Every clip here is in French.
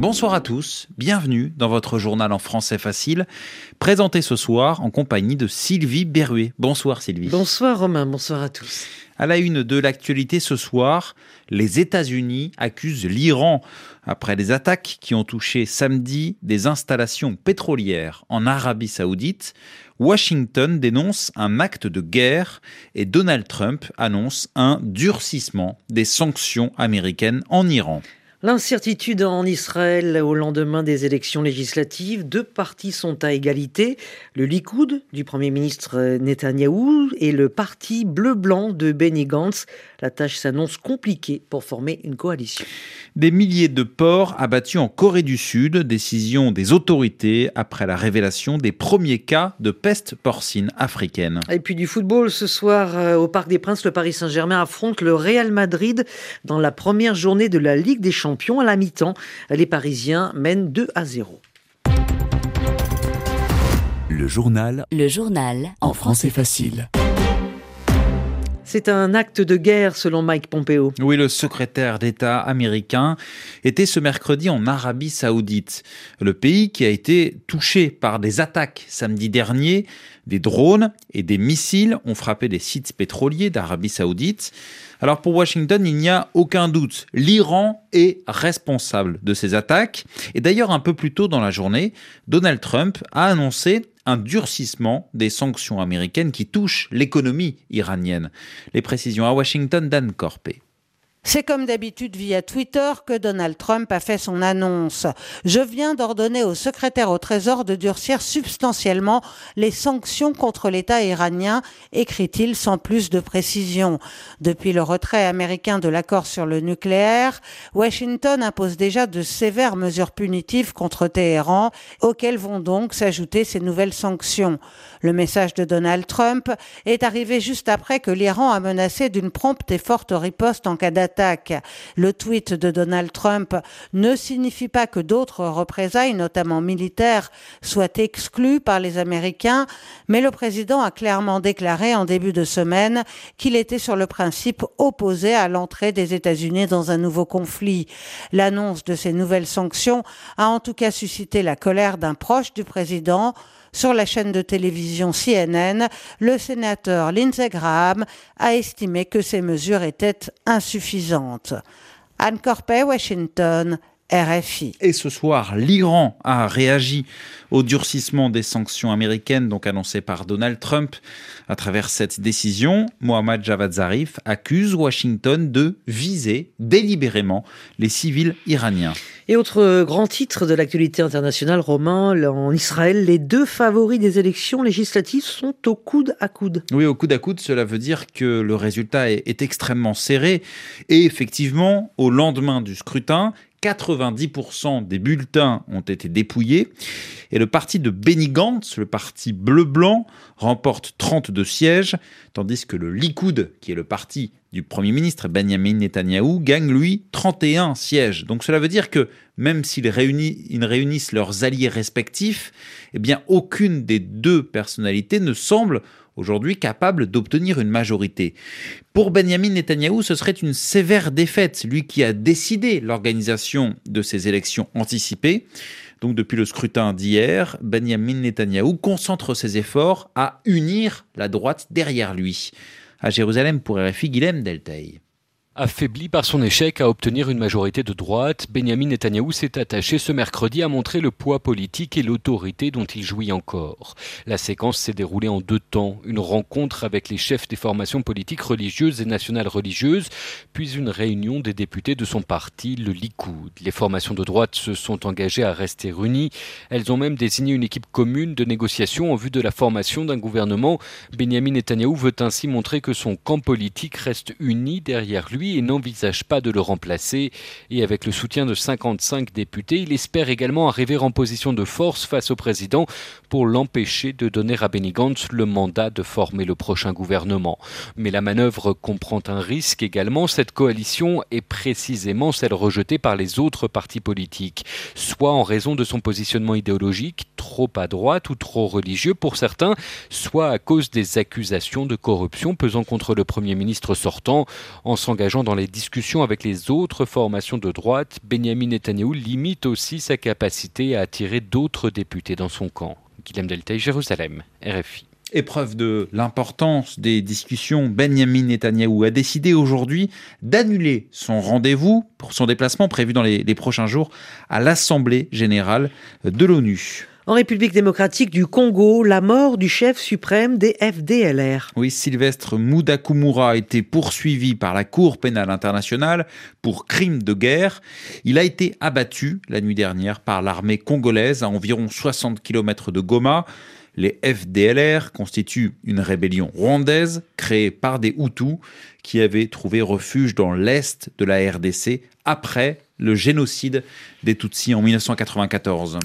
Bonsoir à tous, bienvenue dans votre journal en français facile, présenté ce soir en compagnie de Sylvie Berruet. Bonsoir Sylvie. Bonsoir Romain, bonsoir à tous. À la une de l'actualité ce soir, les États-Unis accusent l'Iran après les attaques qui ont touché samedi des installations pétrolières en Arabie saoudite. Washington dénonce un acte de guerre et Donald Trump annonce un durcissement des sanctions américaines en Iran. L'incertitude en Israël au lendemain des élections législatives, deux partis sont à égalité, le Likoud du Premier ministre Netanyahou et le parti bleu-blanc de Benny Gantz. La tâche s'annonce compliquée pour former une coalition. Des milliers de porcs abattus en Corée du Sud, décision des autorités après la révélation des premiers cas de peste porcine africaine. Et puis du football ce soir euh, au Parc des Princes, le Paris Saint-Germain affronte le Real Madrid dans la première journée de la Ligue des Champions à la mi-temps. Les Parisiens mènent 2 à 0. Le journal. Le journal. En français facile. C'est un acte de guerre selon Mike Pompeo. Oui, le secrétaire d'État américain était ce mercredi en Arabie saoudite, le pays qui a été touché par des attaques samedi dernier. Des drones et des missiles ont frappé des sites pétroliers d'Arabie saoudite. Alors pour Washington, il n'y a aucun doute, l'Iran est responsable de ces attaques. Et d'ailleurs, un peu plus tôt dans la journée, Donald Trump a annoncé un durcissement des sanctions américaines qui touchent l'économie iranienne. Les précisions à Washington d'Anne Corpé. C'est comme d'habitude via Twitter que Donald Trump a fait son annonce. Je viens d'ordonner au secrétaire au Trésor de durcir substantiellement les sanctions contre l'État iranien, écrit-il sans plus de précision. Depuis le retrait américain de l'accord sur le nucléaire, Washington impose déjà de sévères mesures punitives contre Téhéran, auxquelles vont donc s'ajouter ces nouvelles sanctions. Le message de Donald Trump est arrivé juste après que l'Iran a menacé d'une prompte et forte riposte en cas d'attaque le tweet de Donald Trump ne signifie pas que d'autres représailles, notamment militaires, soient exclues par les Américains, mais le président a clairement déclaré en début de semaine qu'il était sur le principe opposé à l'entrée des États-Unis dans un nouveau conflit. L'annonce de ces nouvelles sanctions a en tout cas suscité la colère d'un proche du président, sur la chaîne de télévision CNN, le sénateur Lindsey Graham a estimé que ces mesures étaient insuffisantes. Anne Corpet, Washington, RFI. Et ce soir, l'Iran a réagi au durcissement des sanctions américaines, donc annoncées par Donald Trump. À travers cette décision, Mohammad Javad Zarif accuse Washington de viser délibérément les civils iraniens. Et autre grand titre de l'actualité internationale, Romain, en Israël, les deux favoris des élections législatives sont au coude à coude. Oui, au coude à coude, cela veut dire que le résultat est, est extrêmement serré. Et effectivement, au lendemain du scrutin, 90% des bulletins ont été dépouillés et le parti de Benny Gantz, le parti bleu-blanc, remporte 32 sièges, tandis que le Likoud, qui est le parti du Premier ministre Benjamin Netanyahou, gagne lui 31 sièges. Donc cela veut dire que même s'ils réunissent leurs alliés respectifs, eh bien aucune des deux personnalités ne semble aujourd'hui capable d'obtenir une majorité. Pour Benjamin Netanyahou, ce serait une sévère défaite, lui qui a décidé l'organisation de ces élections anticipées. Donc depuis le scrutin d'hier, Benjamin Netanyahou concentre ses efforts à unir la droite derrière lui. À Jérusalem pour RFI, Guilhem Deltaï. Affaibli par son échec à obtenir une majorité de droite, Benjamin Netanyahou s'est attaché ce mercredi à montrer le poids politique et l'autorité dont il jouit encore. La séquence s'est déroulée en deux temps. Une rencontre avec les chefs des formations politiques religieuses et nationales religieuses, puis une réunion des députés de son parti, le Likoud. Les formations de droite se sont engagées à rester unies. Elles ont même désigné une équipe commune de négociation en vue de la formation d'un gouvernement. Benjamin Netanyahou veut ainsi montrer que son camp politique reste uni derrière lui et n'envisage pas de le remplacer. Et avec le soutien de 55 députés, il espère également arriver en position de force face au président pour l'empêcher de donner à Benny Gantz le mandat de former le prochain gouvernement. Mais la manœuvre comprend un risque également. Cette coalition est précisément celle rejetée par les autres partis politiques, soit en raison de son positionnement idéologique, trop à droite ou trop religieux pour certains, soit à cause des accusations de corruption pesant contre le Premier ministre sortant. En s'engageant dans les discussions avec les autres formations de droite, Benjamin Netanyahu limite aussi sa capacité à attirer d'autres députés dans son camp. Guillaume Deltay, Jérusalem, RFI. Épreuve de l'importance des discussions, Benjamin Netanyahou a décidé aujourd'hui d'annuler son rendez-vous pour son déplacement prévu dans les prochains jours à l'Assemblée générale de l'ONU. En République démocratique du Congo, la mort du chef suprême des FDLR. Oui, Sylvestre Moudakumura a été poursuivi par la Cour pénale internationale pour crime de guerre. Il a été abattu la nuit dernière par l'armée congolaise à environ 60 km de Goma. Les FDLR constituent une rébellion rwandaise créée par des Hutus qui avaient trouvé refuge dans l'est de la RDC après le génocide des Tutsis en 1994.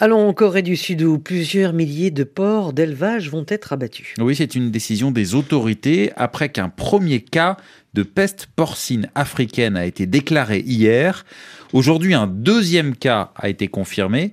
Allons en Corée du Sud où plusieurs milliers de porcs d'élevage vont être abattus. Oui, c'est une décision des autorités après qu'un premier cas de peste porcine africaine a été déclaré hier. Aujourd'hui, un deuxième cas a été confirmé.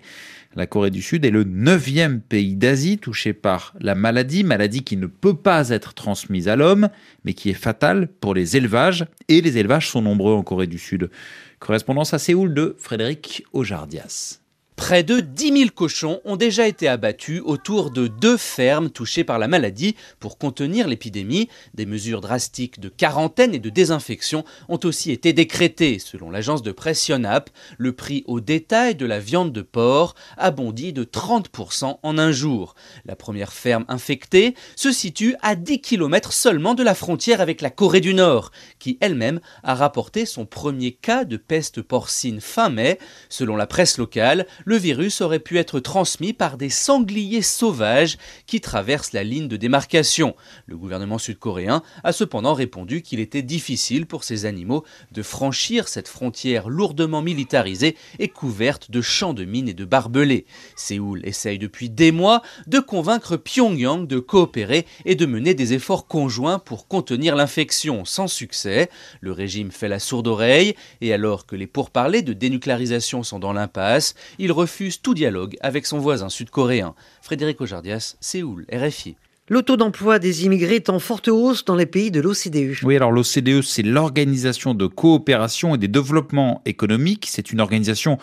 La Corée du Sud est le neuvième pays d'Asie touché par la maladie, maladie qui ne peut pas être transmise à l'homme, mais qui est fatale pour les élevages. Et les élevages sont nombreux en Corée du Sud. Correspondance à Séoul de Frédéric Ojardias. Près de 10 000 cochons ont déjà été abattus autour de deux fermes touchées par la maladie pour contenir l'épidémie. Des mesures drastiques de quarantaine et de désinfection ont aussi été décrétées. Selon l'agence de presse Yonhap, le prix au détail de la viande de porc a bondi de 30% en un jour. La première ferme infectée se situe à 10 km seulement de la frontière avec la Corée du Nord, qui elle-même a rapporté son premier cas de peste porcine fin mai. Selon la presse locale, le virus aurait pu être transmis par des sangliers sauvages qui traversent la ligne de démarcation. Le gouvernement sud-coréen a cependant répondu qu'il était difficile pour ces animaux de franchir cette frontière lourdement militarisée et couverte de champs de mines et de barbelés. Séoul essaye depuis des mois de convaincre Pyongyang de coopérer et de mener des efforts conjoints pour contenir l'infection sans succès. Le régime fait la sourde oreille et alors que les pourparlers de dénucléarisation sont dans l'impasse, refuse tout dialogue avec son voisin sud-coréen. Frédéric Ojardias, Séoul, RFI. Le taux d'emploi des immigrés est en forte hausse dans les pays de l'OCDE. Oui, alors l'OCDE, c'est l'Organisation de coopération et des développements économiques. C'est une organisation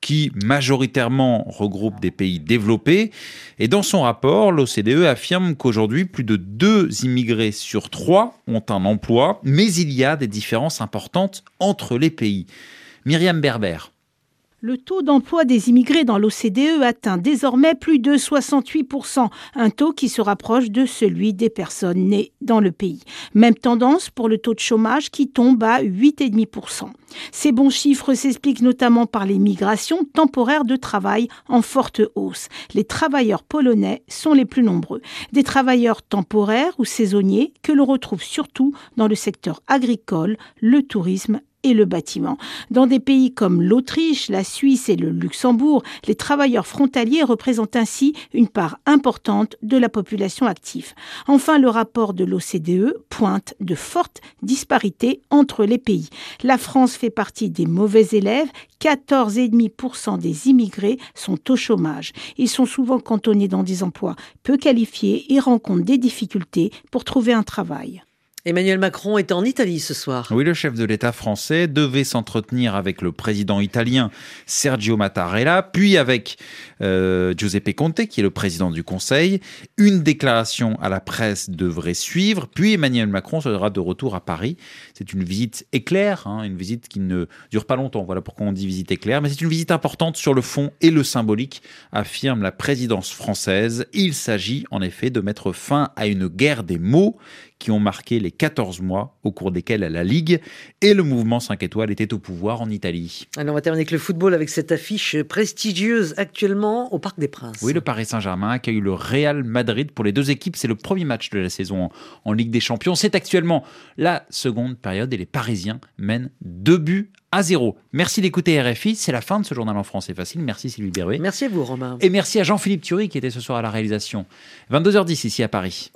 qui majoritairement regroupe des pays développés. Et dans son rapport, l'OCDE affirme qu'aujourd'hui, plus de deux immigrés sur trois ont un emploi, mais il y a des différences importantes entre les pays. Myriam Berber. Le taux d'emploi des immigrés dans l'OCDE atteint désormais plus de 68%, un taux qui se rapproche de celui des personnes nées dans le pays. Même tendance pour le taux de chômage qui tombe à 8,5%. Ces bons chiffres s'expliquent notamment par les migrations temporaires de travail en forte hausse. Les travailleurs polonais sont les plus nombreux. Des travailleurs temporaires ou saisonniers que l'on retrouve surtout dans le secteur agricole, le tourisme et le bâtiment. Dans des pays comme l'Autriche, la Suisse et le Luxembourg, les travailleurs frontaliers représentent ainsi une part importante de la population active. Enfin, le rapport de l'OCDE pointe de fortes disparités entre les pays. La France fait partie des mauvais élèves. 14,5% des immigrés sont au chômage. Ils sont souvent cantonnés dans des emplois peu qualifiés et rencontrent des difficultés pour trouver un travail. Emmanuel Macron est en Italie ce soir. Oui, le chef de l'État français devait s'entretenir avec le président italien Sergio Mattarella, puis avec euh, Giuseppe Conte, qui est le président du Conseil. Une déclaration à la presse devrait suivre, puis Emmanuel Macron sera de retour à Paris. C'est une visite éclair, hein, une visite qui ne dure pas longtemps. Voilà pourquoi on dit visite éclair, mais c'est une visite importante sur le fond et le symbolique, affirme la présidence française. Il s'agit en effet de mettre fin à une guerre des mots qui ont marqué les 14 mois au cours desquels la Ligue et le mouvement 5 étoiles étaient au pouvoir en Italie. Alors on va terminer avec le football avec cette affiche prestigieuse actuellement au Parc des Princes. Oui, le Paris Saint-Germain accueille le Real Madrid pour les deux équipes. C'est le premier match de la saison en, Ligue des Champions. C'est actuellement la seconde période et les Parisiens mènent deux buts à zéro. Merci d'écouter RFI. C'est la fin de ce journal en français facile. Merci Sylvie Berruet. Merci à vous Romain. Et merci à Jean-Philippe Thury qui était ce soir à la réalisation. 22h10 ici à Paris.